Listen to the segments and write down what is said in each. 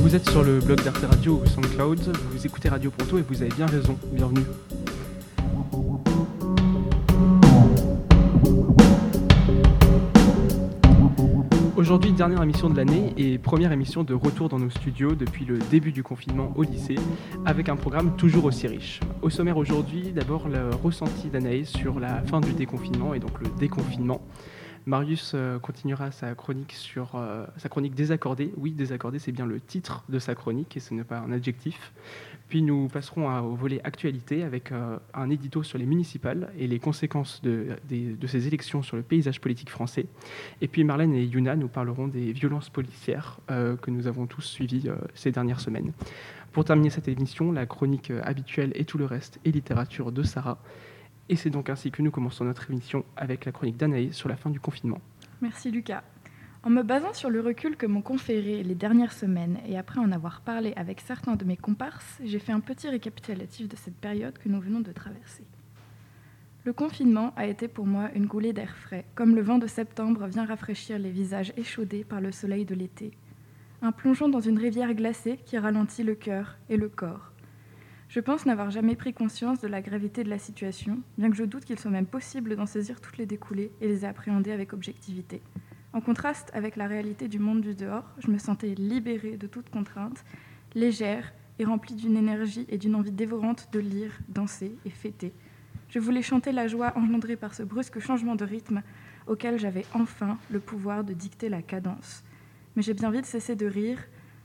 Vous êtes sur le blog d'Arte Radio ou SoundCloud, vous écoutez Radio Ponto et vous avez bien raison, bienvenue. Aujourd'hui, dernière émission de l'année et première émission de retour dans nos studios depuis le début du confinement au lycée, avec un programme toujours aussi riche. Au sommaire aujourd'hui, d'abord le ressenti d'Anaïs sur la fin du déconfinement et donc le déconfinement. Marius euh, continuera sa chronique sur euh, sa chronique désaccordée. Oui, désaccordée, c'est bien le titre de sa chronique et ce n'est pas un adjectif. Puis nous passerons au volet actualité avec euh, un édito sur les municipales et les conséquences de, ces élections sur le paysage politique français. Et puis Marlène et Yuna nous parleront des violences policières que nous avons tous suivies ces dernières semaines. Pour terminer cette émission, la chronique habituelle et tout le reste et littérature de Sarah. Et c'est donc ainsi que nous commençons notre émission avec la chronique d'Anaïs sur la fin du confinement. Merci Lucas. En me basant sur le recul que m'ont conféré les dernières semaines et après en avoir parlé avec certains de mes comparses, j'ai fait un petit récapitulatif de cette période que nous venons de traverser. Le confinement a été pour moi une goulée d'air frais, comme le vent de septembre vient rafraîchir les visages échaudés par le soleil de l'été. Un plongeon dans une rivière glacée qui ralentit le cœur et le corps, je pense n'avoir jamais pris conscience de la gravité de la situation, bien que je doute qu'il soit même possible d'en saisir toutes les découlées et les appréhender avec objectivité. En contraste avec la réalité du monde du dehors, je me sentais libérée de toute contrainte, légère et remplie d'une énergie et d'une envie dévorante de lire, danser et fêter. Je voulais chanter la joie engendrée par ce brusque changement de rythme auquel j'avais enfin le pouvoir de dicter la cadence. Mais j'ai bien vite cessé de rire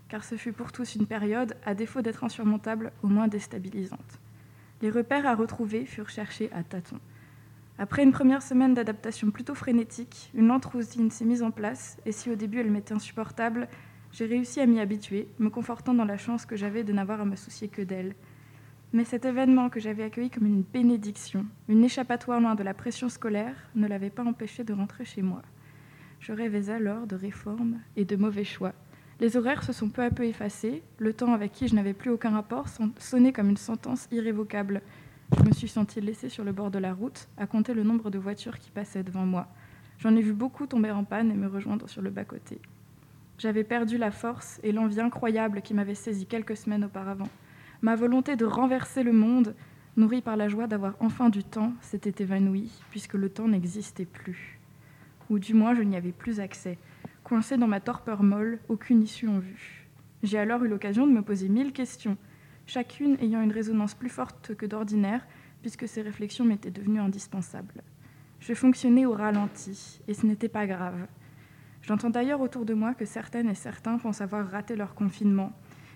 car ce fut pour tous une période, à défaut d'être insurmontable, au moins déstabilisante. Les repères à retrouver furent cherchés à tâtons. Après une première semaine d'adaptation plutôt frénétique, une lente routine s'est mise en place, et si au début elle m'était insupportable, j'ai réussi à m'y habituer, me confortant dans la chance que j'avais de n'avoir à me soucier que d'elle. Mais cet événement que j'avais accueilli comme une bénédiction, une échappatoire loin de la pression scolaire, ne l'avait pas empêché de rentrer chez moi. Je rêvais alors de réformes et de mauvais choix, les horaires se sont peu à peu effacés. Le temps avec qui je n'avais plus aucun rapport sonnait comme une sentence irrévocable. Je me suis sentie laissée sur le bord de la route, à compter le nombre de voitures qui passaient devant moi. J'en ai vu beaucoup tomber en panne et me rejoindre sur le bas-côté. J'avais perdu la force et l'envie incroyable qui m'avait saisi quelques semaines auparavant. Ma volonté de renverser le monde, nourrie par la joie d'avoir enfin du temps, s'était évanouie, puisque le temps n'existait plus. Ou du moins, je n'y avais plus accès. Coincée dans ma torpeur molle, aucune issue en vue. J'ai alors eu l'occasion de me poser mille questions, chacune ayant une résonance plus forte que d'ordinaire, puisque ces réflexions m'étaient devenues indispensables. Je fonctionnais au ralenti, et ce n'était pas grave. J'entends d'ailleurs autour de moi que certaines et certains pensent avoir raté leur confinement,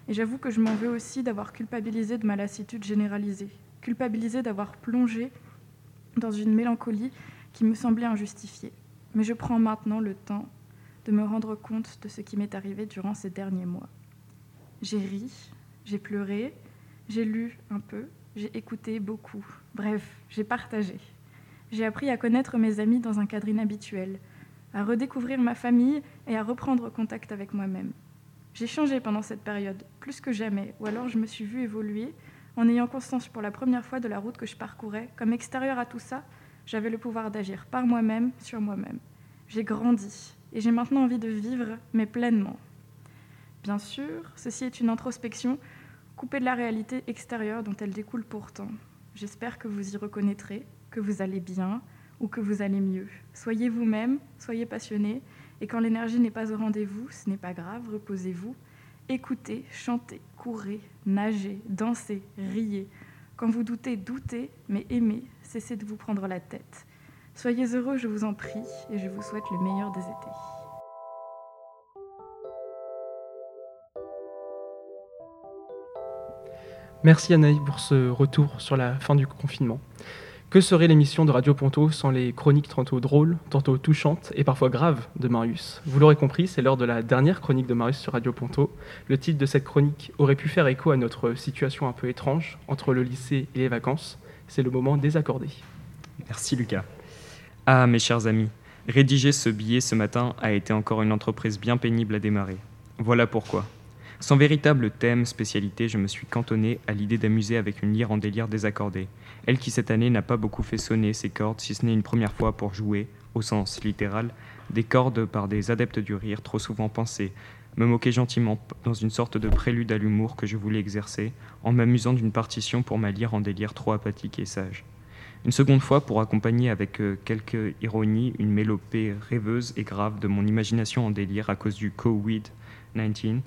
et j'avoue que je m'en veux aussi d'avoir culpabilisé de ma lassitude généralisée, culpabilisé d'avoir plongé dans une mélancolie qui me semblait injustifiée. Mais je prends maintenant le temps de me rendre compte de ce qui m'est arrivé durant ces derniers mois. J'ai ri, j'ai pleuré, j'ai lu un peu, j'ai écouté beaucoup. Bref, j'ai partagé. J'ai appris à connaître mes amis dans un cadre inhabituel, à redécouvrir ma famille et à reprendre contact avec moi-même. J'ai changé pendant cette période, plus que jamais, ou alors je me suis vue évoluer en ayant conscience pour la première fois de la route que je parcourais. Comme extérieur à tout ça, j'avais le pouvoir d'agir par moi-même, sur moi-même. J'ai grandi, et j'ai maintenant envie de vivre, mais pleinement. Bien sûr, ceci est une introspection coupée de la réalité extérieure dont elle découle pourtant. J'espère que vous y reconnaîtrez, que vous allez bien ou que vous allez mieux. Soyez vous-même, soyez passionné, et quand l'énergie n'est pas au rendez-vous, ce n'est pas grave, reposez-vous. Écoutez, chantez, courez, nagez, dansez, riez. Quand vous doutez, doutez, mais aimez, cessez de vous prendre la tête. Soyez heureux, je vous en prie, et je vous souhaite le meilleur des étés. Merci Anaïs pour ce retour sur la fin du confinement. Que serait l'émission de Radio Ponto sans les chroniques tantôt drôles, tantôt touchantes et parfois graves de Marius? Vous l'aurez compris, c'est l'heure de la dernière chronique de Marius sur Radio Ponto. Le titre de cette chronique aurait pu faire écho à notre situation un peu étrange entre le lycée et les vacances. C'est le moment désaccordé. Merci Lucas. Ah, mes chers amis, rédiger ce billet ce matin a été encore une entreprise bien pénible à démarrer. Voilà pourquoi. Sans véritable thème, spécialité, je me suis cantonné à l'idée d'amuser avec une lyre en délire désaccordée. Elle qui cette année n'a pas beaucoup fait sonner ses cordes, si ce n'est une première fois pour jouer, au sens littéral, des cordes par des adeptes du rire trop souvent pensés, me moquer gentiment dans une sorte de prélude à l'humour que je voulais exercer, en m'amusant d'une partition pour ma lyre en délire trop apathique et sage. Une seconde fois pour accompagner avec euh, quelque ironie une mélopée rêveuse et grave de mon imagination en délire à cause du COVID-19.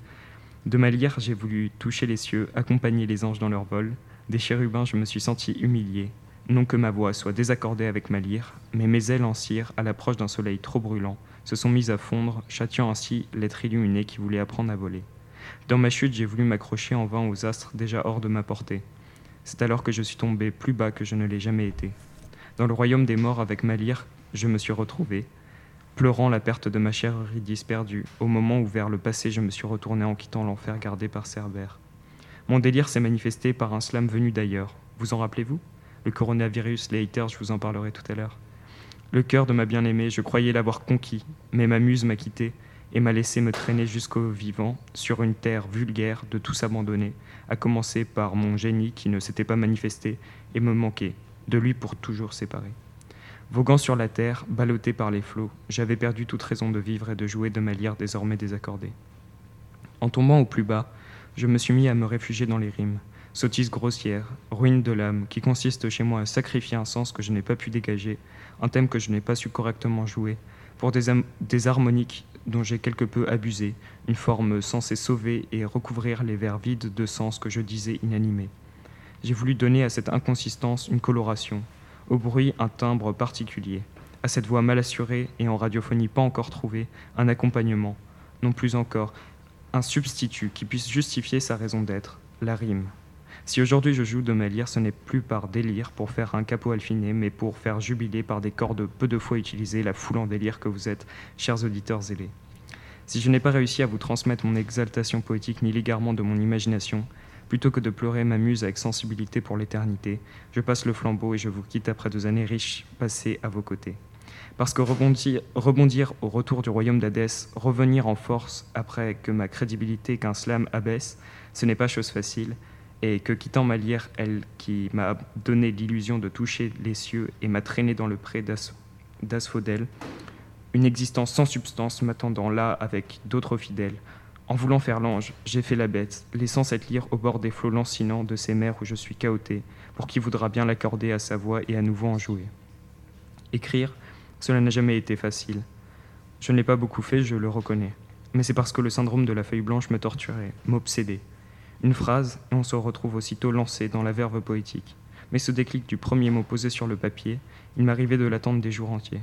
De ma lyre, j'ai voulu toucher les cieux, accompagner les anges dans leur vol. Des chérubins, je me suis senti humilié. Non que ma voix soit désaccordée avec ma lyre, mais mes ailes en cire, à l'approche d'un soleil trop brûlant, se sont mises à fondre, châtiant ainsi l'être illuminé qui voulait apprendre à voler. Dans ma chute, j'ai voulu m'accrocher en vain aux astres déjà hors de ma portée. C'est alors que je suis tombé plus bas que je ne l'ai jamais été. Dans le royaume des morts avec ma lyre, je me suis retrouvé, pleurant la perte de ma chère Eurydice perdue, au moment où vers le passé je me suis retourné en quittant l'enfer gardé par Cerbère. Mon délire s'est manifesté par un slam venu d'ailleurs. Vous en rappelez-vous? Le coronavirus, les je vous en parlerai tout à l'heure. Le cœur de ma bien-aimée, je croyais l'avoir conquis, mais ma muse m'a quitté et m'a laissé me traîner jusqu'au vivant, sur une terre vulgaire de tous abandonnés, à commencer par mon génie qui ne s'était pas manifesté et me manquait, de lui pour toujours séparé. Voguant sur la terre, ballotté par les flots, j'avais perdu toute raison de vivre et de jouer de ma lyre désormais désaccordée. En tombant au plus bas, je me suis mis à me réfugier dans les rimes, sottise grossière, ruine de l'âme, qui consiste chez moi à sacrifier un sens que je n'ai pas pu dégager, un thème que je n'ai pas su correctement jouer, pour des, harmoniques dont j'ai quelque peu abusé, une forme censée sauver et recouvrir les vers vides de sens que je disais inanimés. J'ai voulu donner à cette inconsistance une coloration, au bruit un timbre particulier, à cette voix mal assurée et en radiophonie pas encore trouvée, un accompagnement, non plus encore, un substitut qui puisse justifier sa raison d'être, la rime. Si aujourd'hui je joue de ma lyre, ce n'est plus par délire pour faire un capot alfiné, mais pour faire jubiler par des cordes peu de fois utilisées la foule en délire que vous êtes, chers auditeurs zélés. Si je n'ai pas réussi à vous transmettre mon exaltation poétique ni l'égarement de mon imagination, plutôt que de pleurer ma muse avec sensibilité pour l'éternité, je passe le flambeau et je vous quitte après deux années riches passées à vos côtés. Parce que rebondir, rebondir au retour du royaume d'Hadès, revenir en force après que ma crédibilité qu'un slam abaisse, ce n'est pas chose facile, et que quittant ma lyre, elle qui m'a donné l'illusion de toucher les cieux et m'a traîné dans le pré d'asphodèle, une existence sans substance m'attendant là avec d'autres fidèles. En voulant faire l'ange, j'ai fait la bête, laissant cette lyre au bord des flots lancinants de ces mers où je suis chaoté, pour qui voudra bien l'accorder à sa voix et à nouveau en jouer. Écrire, cela n'a jamais été facile. Je ne l'ai pas beaucoup fait, je le reconnais. Mais c'est parce que le syndrome de la feuille blanche me torturait, m'obsédait. Une phrase, et on se retrouve aussitôt lancé dans la verve poétique. Mais ce déclic du premier mot posé sur le papier, il m'arrivait de l'attendre des jours entiers.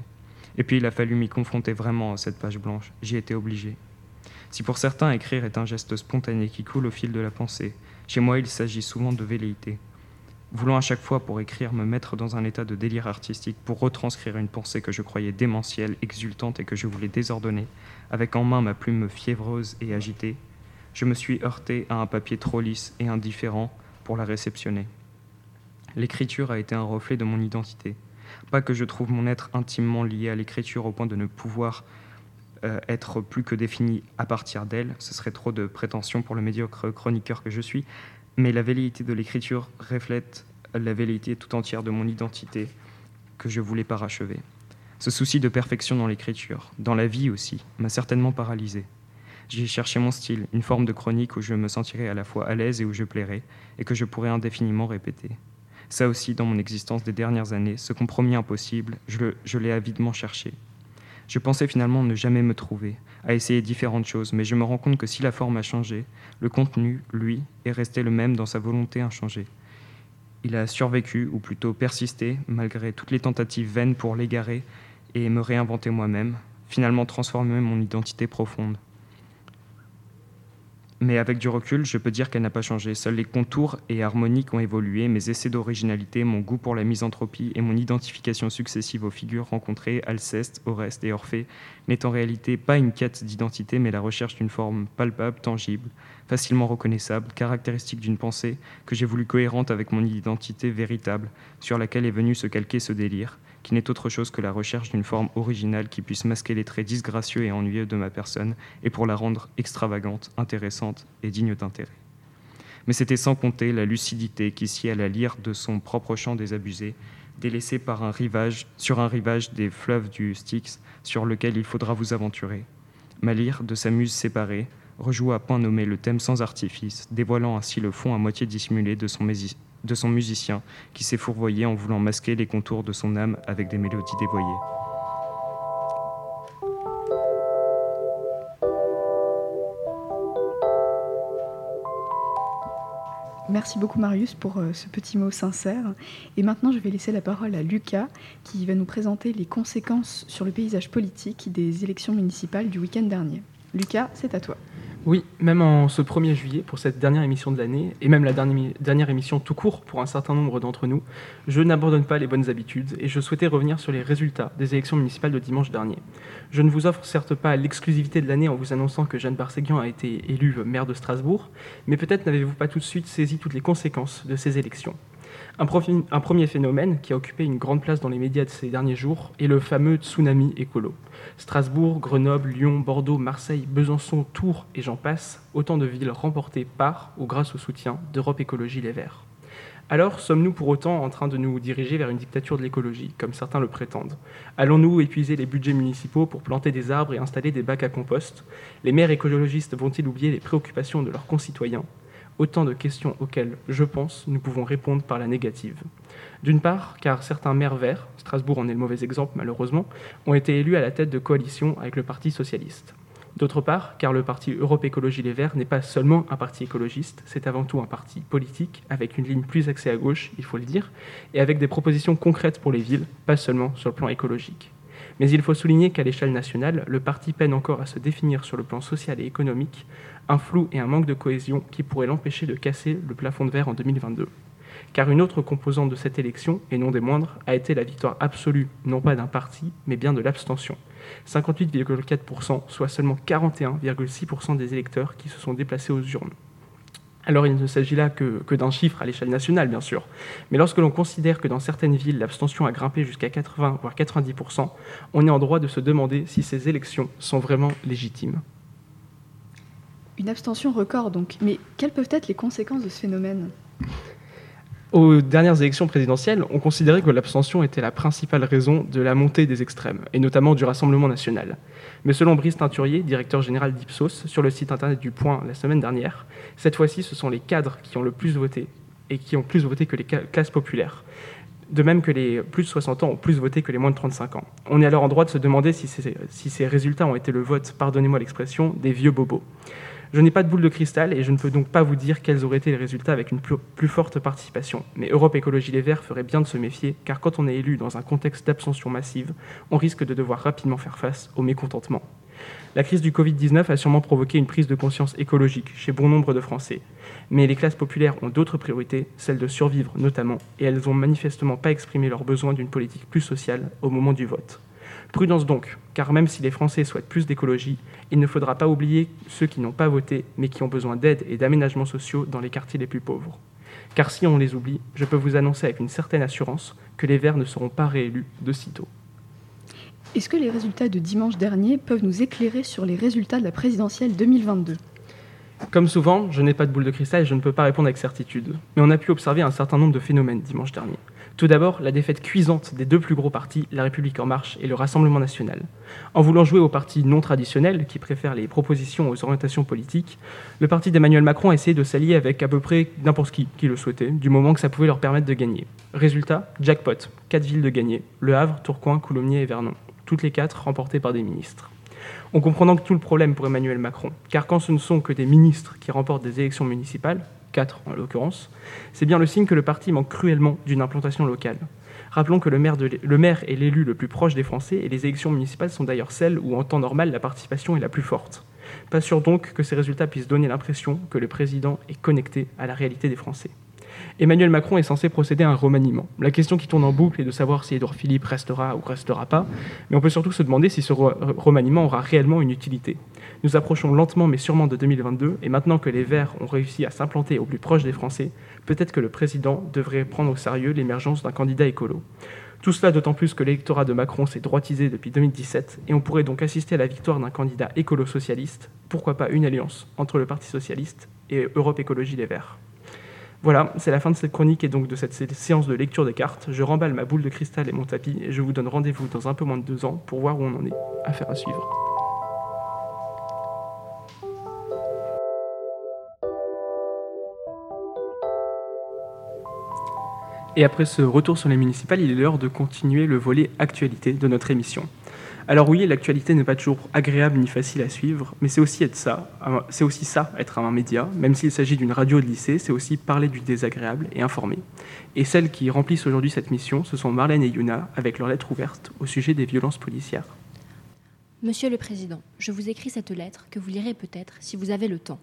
Et puis il a fallu m'y confronter vraiment à cette page blanche. J'y étais obligé. Si pour certains écrire est un geste spontané qui coule au fil de la pensée, chez moi il s'agit souvent de velléité. Voulant à chaque fois pour écrire me mettre dans un état de délire artistique pour retranscrire une pensée que je croyais démentielle, exultante et que je voulais désordonner, avec en main ma plume fiévreuse et agitée, je me suis heurté à un papier trop lisse et indifférent pour la réceptionner. L'écriture a été un reflet de mon identité. Pas que je trouve mon être intimement lié à l'écriture au point de ne pouvoir euh, être plus que défini à partir d'elle, ce serait trop de prétention pour le médiocre chroniqueur que je suis, mais la velléité de l'écriture reflète la velléité tout entière de mon identité que je voulais parachever. Ce souci de perfection dans l'écriture, dans la vie aussi, m'a certainement paralysé. J'ai cherché mon style, une forme de chronique où je me sentirais à la fois à l'aise et où je plairais, et que je pourrais indéfiniment répéter. Ça aussi, dans mon existence des dernières années, ce compromis impossible, je l'ai avidement cherché. Je pensais finalement ne jamais me trouver, à essayer différentes choses, mais je me rends compte que si la forme a changé, le contenu, lui, est resté le même dans sa volonté inchangée. Il a survécu, ou plutôt persisté, malgré toutes les tentatives vaines pour l'égarer et me réinventer moi-même, finalement transformer mon identité profonde. Mais avec du recul, je peux dire qu'elle n'a pas changé. Seuls les contours et harmoniques ont évolué, mes essais d'originalité, mon goût pour la misanthropie et mon identification successive aux figures rencontrées, Alceste, Oreste et Orphée, n'est en réalité pas une quête d'identité, mais la recherche d'une forme palpable, tangible, facilement reconnaissable, caractéristique d'une pensée que j'ai voulu cohérente avec mon identité véritable, sur laquelle est venu se calquer ce délire, qui n'est autre chose que la recherche d'une forme originale qui puisse masquer les traits disgracieux et ennuyeux de ma personne et pour la rendre extravagante, intéressante et digne d'intérêt. Mais c'était sans compter la lucidité qui sied à la lyre de son propre chant désabusé, délaissé par un rivage, sur un rivage des fleuves du Styx sur lequel il faudra vous aventurer. Ma lyre, de sa muse séparée, rejoue à point nommé le thème sans artifice, dévoilant ainsi le fond à moitié dissimulé de son, de son musicien qui s'est fourvoyé en voulant masquer les contours de son âme avec des mélodies dévoyées. Merci beaucoup Marius pour euh, ce petit mot sincère. Et maintenant, je vais laisser la parole à Lucas qui va nous présenter les conséquences sur le paysage politique des élections municipales du week-end dernier. Lucas, c'est à toi. Oui, même en ce 1er juillet, pour cette dernière émission de l'année, et même la dernière, émission tout court pour un certain nombre d'entre nous, je n'abandonne pas les bonnes habitudes et je souhaitais revenir sur les résultats des élections municipales de dimanche dernier. Je ne vous offre certes pas l'exclusivité de l'année en vous annonçant que Jeanne Barséguian a été élue maire de Strasbourg, mais peut-être n'avez-vous pas tout de suite saisi toutes les conséquences de ces élections. Un, premier phénomène qui a occupé une grande place dans les médias de ces derniers jours est le fameux tsunami écolo. Strasbourg, Grenoble, Lyon, Bordeaux, Marseille, Besançon, Tours et j'en passe, autant de villes remportées par ou grâce au soutien d'Europe Écologie Les Verts. Alors, sommes-nous pour autant en train de nous diriger vers une dictature de l'écologie, comme certains le prétendent? Allons-nous épuiser les budgets municipaux pour planter des arbres et installer des bacs à compost? Les maires écologistes vont-ils oublier les préoccupations de leurs concitoyens? Autant de questions auxquelles, je pense, nous pouvons répondre par la négative. D'une part, car certains maires verts, Strasbourg en est le mauvais exemple malheureusement, ont été élus à la tête de coalitions avec le Parti socialiste. D'autre part, car le parti Europe Écologie Les Verts n'est pas seulement un parti écologiste, c'est avant tout un parti politique, avec une ligne plus axée à gauche, il faut le dire, et avec des propositions concrètes pour les villes, pas seulement sur le plan écologique. Mais il faut souligner qu'à l'échelle nationale, le parti peine encore à se définir sur le plan social et économique, un flou et un manque de cohésion qui pourraient l'empêcher de casser le plafond de verre en 2022. Car une autre composante de cette élection, et non des moindres, a été la victoire absolue, non pas d'un parti, mais bien de l'abstention. 58,4%, soit seulement 41,6% des électeurs qui se sont déplacés aux urnes. Alors il ne s'agit là que, d'un chiffre à l'échelle nationale, bien sûr. Mais lorsque l'on considère que dans certaines villes, l'abstention a grimpé jusqu'à 80 voire 90%, on est en droit de se demander si ces élections sont vraiment légitimes. Une abstention record donc. Mais quelles peuvent être les conséquences de ce phénomène? Aux dernières élections présidentielles, on considérait que l'abstention était la principale raison de la montée des extrêmes, et notamment du Rassemblement national. Mais selon Brice Teinturier, directeur général d'Ipsos, sur le site internet du Point la semaine dernière, cette fois-ci, ce sont les cadres qui ont le plus voté, et qui ont plus voté que les classes populaires. De même que les plus de 60 ans ont plus voté que les moins de 35 ans. On est alors en droit de se demander si ces, si ces résultats ont été le vote, pardonnez-moi l'expression, des vieux bobos. Je n'ai pas de boule de cristal et je ne peux donc pas vous dire quels auraient été les résultats avec une plus, forte participation. Mais Europe Écologie Les Verts ferait bien de se méfier, car quand on est élu dans un contexte d'abstention massive, on risque de devoir rapidement faire face au mécontentement. La crise du Covid-19 a sûrement provoqué une prise de conscience écologique chez bon nombre de Français. Mais les classes populaires ont d'autres priorités, celles de survivre notamment, et elles n'ont manifestement pas exprimé leur besoin d'une politique plus sociale au moment du vote. Prudence donc, car même si les Français souhaitent plus d'écologie, il ne faudra pas oublier ceux qui n'ont pas voté, mais qui ont besoin d'aide et d'aménagements sociaux dans les quartiers les plus pauvres. Car si on les oublie, je peux vous annoncer avec une certaine assurance que les Verts ne seront pas réélus de sitôt. Est-ce que les résultats de dimanche dernier peuvent nous éclairer sur les résultats de la présidentielle 2022 comme souvent, je n'ai pas de boule de cristal et je ne peux pas répondre avec certitude, mais on a pu observer un certain nombre de phénomènes dimanche dernier. Tout d'abord, la défaite cuisante des deux plus gros partis, La République en marche et le Rassemblement national. En voulant jouer aux partis non traditionnels, qui préfèrent les propositions aux orientations politiques, le parti d'Emmanuel Macron a essayé de s'allier avec à peu près n'importe qui qui le souhaitait, du moment que ça pouvait leur permettre de gagner. Résultat, jackpot, quatre villes de gagner, Le Havre, Tourcoing, Coulommiers et Vernon, toutes les quatre remportées par des ministres. On comprend donc tout le problème pour Emmanuel Macron, car quand ce ne sont que des ministres qui remportent des élections municipales, 4 en l'occurrence, c'est bien le signe que le parti manque cruellement d'une implantation locale. Rappelons que le maire, le maire est l'élu le plus proche des Français et les élections municipales sont d'ailleurs celles où en temps normal la participation est la plus forte. Pas sûr donc que ces résultats puissent donner l'impression que le président est connecté à la réalité des Français. Emmanuel Macron est censé procéder à un remaniement. La question qui tourne en boucle est de savoir si Édouard Philippe restera ou restera pas, mais on peut surtout se demander si ce remaniement aura réellement une utilité. Nous approchons lentement mais sûrement de 2022, et maintenant que les Verts ont réussi à s'implanter au plus proche des Français, peut-être que le président devrait prendre au sérieux l'émergence d'un candidat écolo. Tout cela d'autant plus que l'électorat de Macron s'est droitisé depuis 2017 et on pourrait donc assister à la victoire d'un candidat écolo-socialiste, pourquoi pas une alliance entre le Parti socialiste et Europe Écologie Les Verts. Voilà, c'est la fin de cette chronique et donc de cette séance de lecture des cartes. Je remballe ma boule de cristal et mon tapis et je vous donne rendez-vous dans un peu moins de deux ans pour voir où on en est. Affaire à suivre. Et après ce retour sur les municipales, il est l'heure de continuer le volet actualité de notre émission. Alors oui, l'actualité n'est pas toujours agréable ni facile à suivre, mais c'est aussi être ça, c'est aussi ça, être un média, même s'il s'agit d'une radio de lycée, c'est aussi parler du désagréable et informer. Et celles qui remplissent aujourd'hui cette mission, ce sont Marlène et Yuna, avec leur lettre ouverte au sujet des violences policières. Monsieur le Président, je vous écris cette lettre que vous lirez peut-être si vous avez le temps.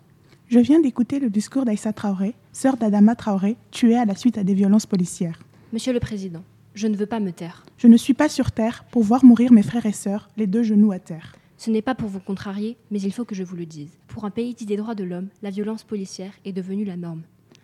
Je viens d'écouter le discours d'Aïssa Traoré, sœur d'Adama Traoré, tuée à la suite à des violences policières. Monsieur le Président, je ne veux pas me taire. Je ne suis pas sur terre pour voir mourir mes frères et sœurs, les deux genoux à terre. Ce n'est pas pour vous contrarier, mais il faut que je vous le dise. Pour un pays dit des droits de l'homme, la violence policière est devenue la norme.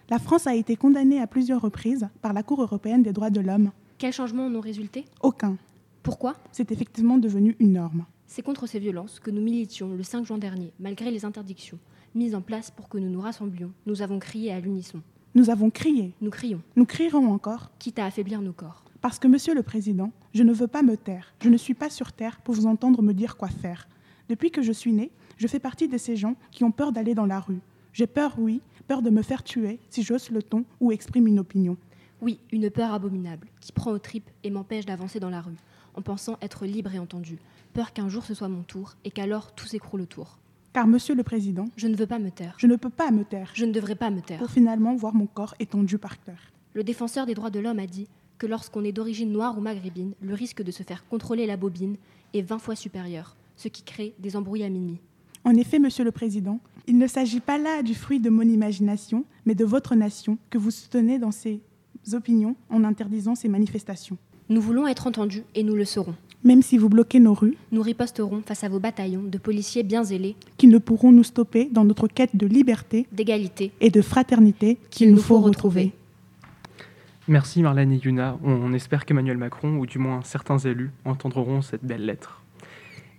La France a été condamnée à plusieurs reprises par la Cour européenne des droits de l'homme. Quels changements en ont résulté? Aucun. Pourquoi? C'est effectivement devenu une norme. C'est contre ces violences que nous militions le 5 juin dernier, malgré les interdictions mises en place pour que nous nous rassemblions. Nous avons crié à l'unisson. Nous avons crié. Nous crions. Nous crierons encore. Quitte à affaiblir nos corps. Parce que, Monsieur le Président, je ne veux pas me taire. Je ne suis pas sur terre pour vous entendre me dire quoi faire. Depuis que je suis née, je fais partie de ces gens qui ont peur d'aller dans la rue. J'ai peur, oui, peur de me faire tuer si j'ose le ton ou exprime une opinion. Oui, une peur abominable, qui prend aux tripes et m'empêche d'avancer dans la rue, en pensant être libre et entendu. Peur qu'un jour ce soit mon tour et qu'alors tout s'écroule autour. Car, Monsieur le Président, Je ne veux pas me taire. je ne peux pas me taire Je ne devrais pas me taire. pour finalement voir mon corps étendu par terre. Le défenseur des droits de l'homme a dit que lorsqu'on est d'origine noire ou maghrébine, le risque de se faire contrôler la bobine est 20 fois supérieur, ce qui crée des embrouilles à minuit. En effet, Monsieur le Président, il ne s'agit pas là du fruit de mon imagination, mais de votre nation que vous soutenez dans ses opinions en interdisant ces manifestations. Nous voulons être entendus et nous le serons. Même si vous bloquez nos rues, Nous riposterons face à vos bataillons de policiers bien zélés, qui ne pourront nous stopper dans notre quête de liberté d'égalité, et de fraternité qu'il nous faut retrouver. Merci Marlène et Yuna. On, espère qu'Emmanuel Macron, ou du moins certains élus, entendront cette belle lettre.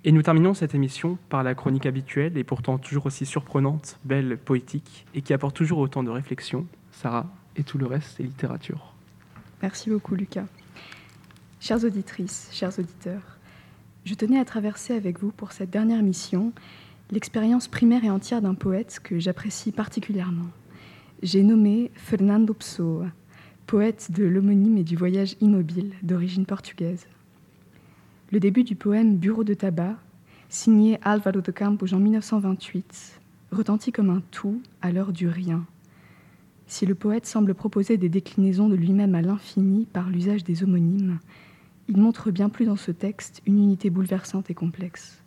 Et nous terminons cette émission par la chronique habituelle et pourtant toujours aussi surprenante, belle, poétique et qui apporte toujours autant de réflexion. Sarah, et tout le reste, c'est littérature. Merci beaucoup, Lucas. Chères auditrices, chers auditeurs, je tenais à traverser avec vous pour cette dernière émission l'expérience primaire et entière d'un poète que j'apprécie particulièrement. J'ai nommé Fernando Pessoa, poète de l'homonyme et du voyage immobile d'origine portugaise. Le début du poème Bureau de tabac, signé Álvaro de Campos en 1928, retentit comme un tout à l'heure du rien. Si le poète semble proposer des déclinaisons de lui-même à l'infini par l'usage des homonymes, il montre bien plus dans ce texte une unité bouleversante et complexe.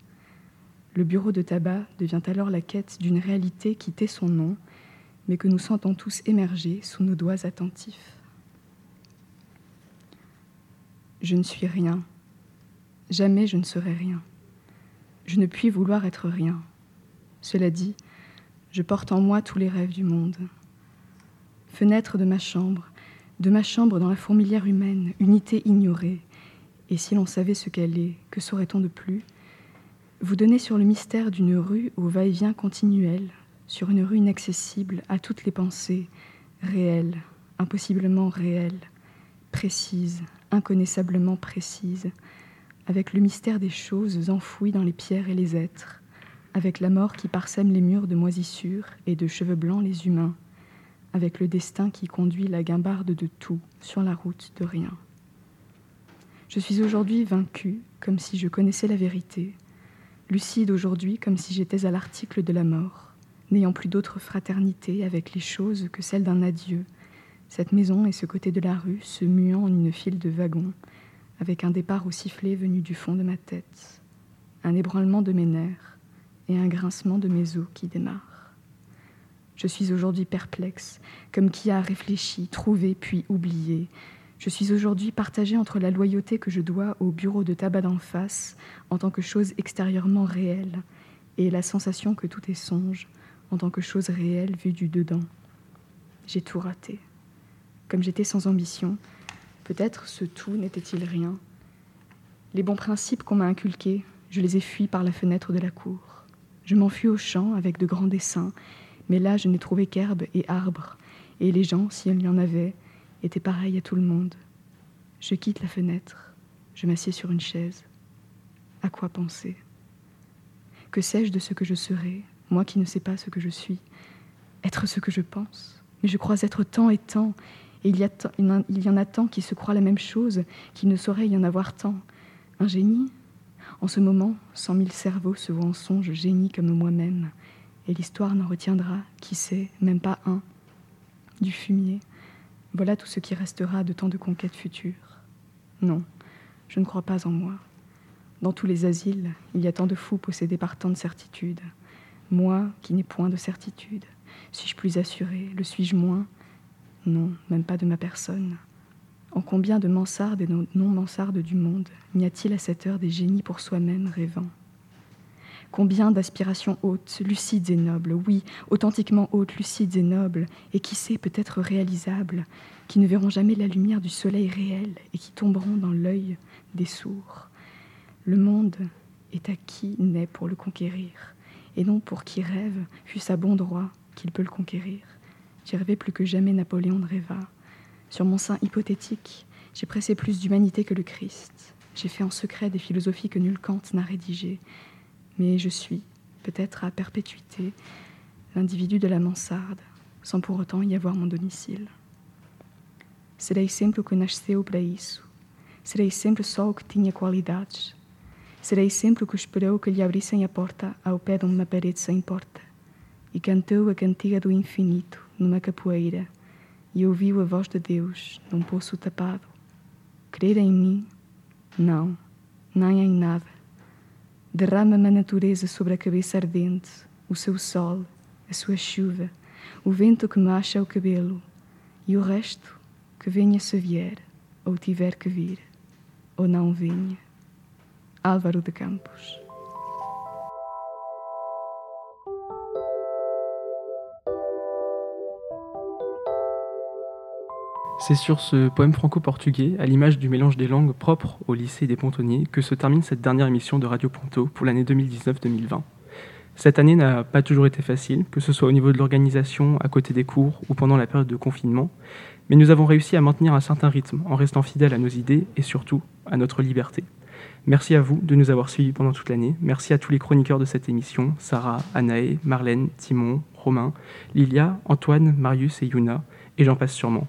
Le bureau de tabac devient alors la quête d'une réalité qui tait son nom, mais que nous sentons tous émerger sous nos doigts attentifs. Je ne suis rien. Jamais je ne serai rien. Je ne puis vouloir être rien. Cela dit, je porte en moi tous les rêves du monde. Fenêtre de ma chambre, de ma chambre dans la fourmilière humaine, unité ignorée, et si l'on savait ce qu'elle est, que saurait-on de plus? Vous donnez sur le mystère d'une rue au va-et-vient continuel, sur une rue inaccessible à toutes les pensées, réelles, impossiblement réelles, précises, inconnaissablement précises, avec le mystère des choses enfouies dans les pierres et les êtres, avec la mort qui parsème les murs de moisissure et de cheveux blancs les humains, avec le destin qui conduit la guimbarde de tout sur la route de rien. Je suis aujourd'hui vaincue comme si je connaissais la vérité, lucide aujourd'hui comme si j'étais à l'article de la mort, n'ayant plus d'autre fraternité avec les choses que celle d'un adieu, cette maison et ce côté de la rue se muant en une file de wagons, avec un départ au sifflet venu du fond de ma tête, un ébranlement de mes nerfs et un grincement de mes os qui démarrent. Je suis aujourd'hui perplexe, comme qui a réfléchi, trouvé puis oublié, je suis aujourd'hui partagée entre la loyauté que je dois au bureau de tabac d'en face en tant que chose extérieurement réelle et la sensation que tout est songe en tant que chose réelle vue du dedans. J'ai tout raté. Comme j'étais sans ambition, Peut-être ce tout n'était-il rien. Les bons principes qu'on m'a inculqués, je les ai fuis par la fenêtre de la cour. Je m'enfuis au champ avec de grands dessins, mais là je n'ai trouvé qu'herbes et arbres, et les gens, s'il y en avait, étaient pareils à tout le monde. Je quitte la fenêtre, je m'assieds sur une chaise. À quoi penser? Que sais-je de ce que je serai, moi qui ne sais pas ce que je suis? Être ce que je pense? Mais je crois être tant et tant, il y en a tant qui se croient la même chose, qu'il ne saurait y en avoir tant. Un génie? En ce moment, cent mille cerveaux se voient en songe génie comme moi-même, et l'histoire n'en retiendra, qui sait, même pas un, du fumier. Voilà tout ce qui restera de tant de conquêtes futures. Non, je ne crois pas en moi. Dans tous les asiles, il y a tant de fous possédés par tant de certitudes. Moi, qui n'ai point de certitude, suis-je plus assuré Le suis-je moins? Non, même pas de ma personne. En combien de mansardes et non-mansardes du monde n'y a-t-il à cette heure des génies pour soi-même rêvant? Combien d'aspirations hautes, lucides et nobles, oui, authentiquement hautes, lucides et nobles, et qui sait peut-être réalisables, qui ne verront jamais la lumière du soleil réel et qui tomberont dans l'œil des sourds. Le monde est à qui naît pour le conquérir, et non pour qui rêve, fût-ce à bon droit qu'il peut le conquérir. J'ai rêvé plus que jamais Napoléon ne rêva. Sur mon sein hypothétique, j'ai pressé plus d'humanité que le Christ. J'ai fait en secret des philosophies que nul Kant n'a rédigées mais je suis, peut-être à perpétuité, l'individu de la mansarde, sans pour autant y avoir mon domicile. Serei sempre o que nasceu para isso. Serei sempre só o que tinha qualidades. Serei sempre o que esperou que lhe abrissem a porta ao pé de uma parede sem porta. E cantou a cantiga do infinito numa capoeira. E ouviu a voz de Deus num poço tapado. Crer em mim? Não, nem em nada. Derrama-me a natureza sobre a cabeça ardente, o seu sol, a sua chuva, o vento que macha o cabelo, e o resto que venha se vier, ou tiver que vir, ou não venha. Álvaro de Campos. C'est sur ce poème franco-portugais, à l'image du mélange des langues propres au lycée des Pontonniers, que se termine cette dernière émission de Radio Ponto pour l'année 2019-2020. Cette année n'a pas toujours été facile, que ce soit au niveau de l'organisation, à côté des cours ou pendant la période de confinement, mais nous avons réussi à maintenir un certain rythme en restant fidèles à nos idées et surtout à notre liberté. Merci à vous de nous avoir suivis pendant toute l'année. Merci à tous les chroniqueurs de cette émission, Sarah, Anaé, Marlène, Timon, Romain, Lilia, Antoine, Marius et Yuna, et j'en passe sûrement.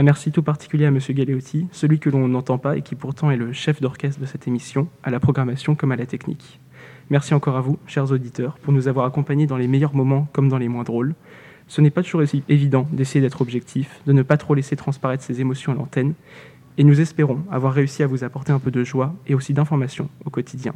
Un merci tout particulier à M. Galeotti, celui que l'on n'entend pas et qui pourtant est le chef d'orchestre de cette émission, à la programmation comme à la technique. Merci encore à vous, chers auditeurs, pour nous avoir accompagnés dans les meilleurs moments comme dans les moins drôles. Ce n'est pas toujours aussi évident d'essayer d'être objectif, de ne pas trop laisser transparaître ses émotions à l'antenne, et nous espérons avoir réussi à vous apporter un peu de joie et aussi d'information au quotidien.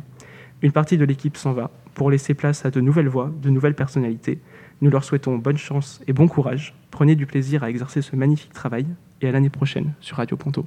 Une partie de l'équipe s'en va pour laisser place à de nouvelles voix, de nouvelles personnalités. Nous leur souhaitons bonne chance et bon courage. Prenez du plaisir à exercer ce magnifique travail et à l'année prochaine sur Radio Ponto.